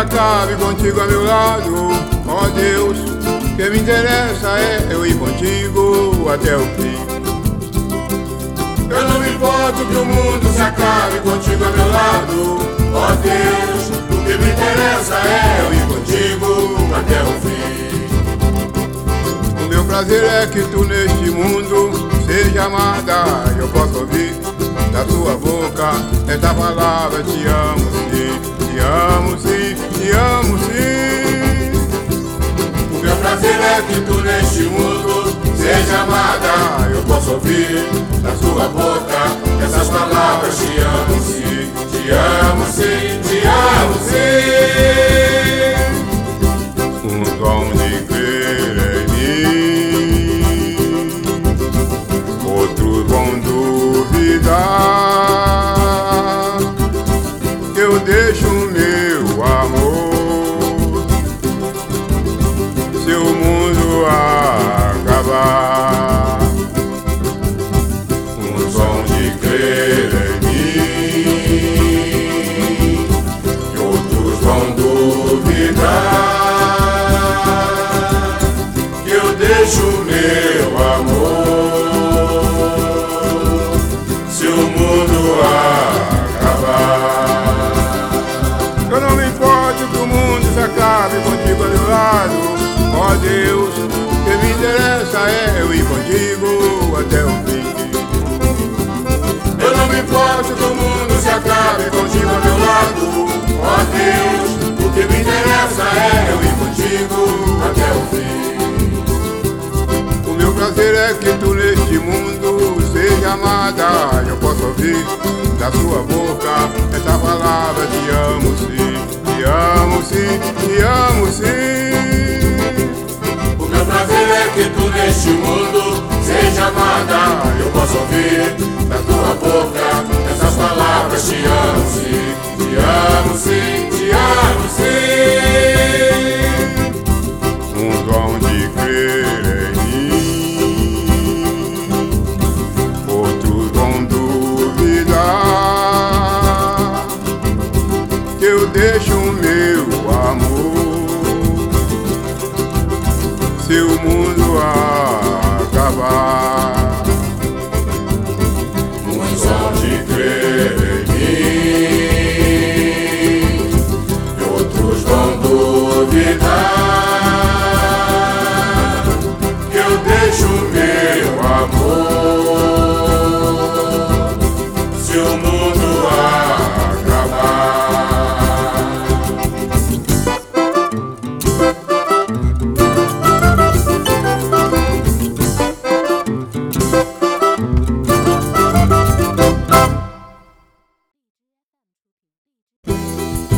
acabe contigo a meu lado, ó Deus. O que me interessa é eu ir contigo até o fim. Eu não me importo que o mundo se acabe contigo a meu lado, ó Deus. O que me interessa é eu ir contigo até o fim. O meu prazer é que tu neste mundo seja amada, eu posso ouvir da tua boca esta palavra te amo sim. O meu prazer é que tu neste mundo seja amada, eu posso ouvir da tua boca Deus. O que me interessa é eu ir contigo até o fim. Eu não me importo que o mundo se acabe contigo ao meu lado, ó Deus. O que me interessa é eu ir contigo até o fim. O meu prazer é que tu neste mundo seja amada. Eu posso ouvir da sua boca que tu neste mundo seja amada. Eu posso ouvir da tua boca essas palavras. Te amo sim, te amo sim, te amo sim. Um dom de crer em mim, outros vão duvidar que eu deixo o meu amor o mundo acabar. Um som de crer em mim, outros vão duvidar eu deixo meu amor. Se o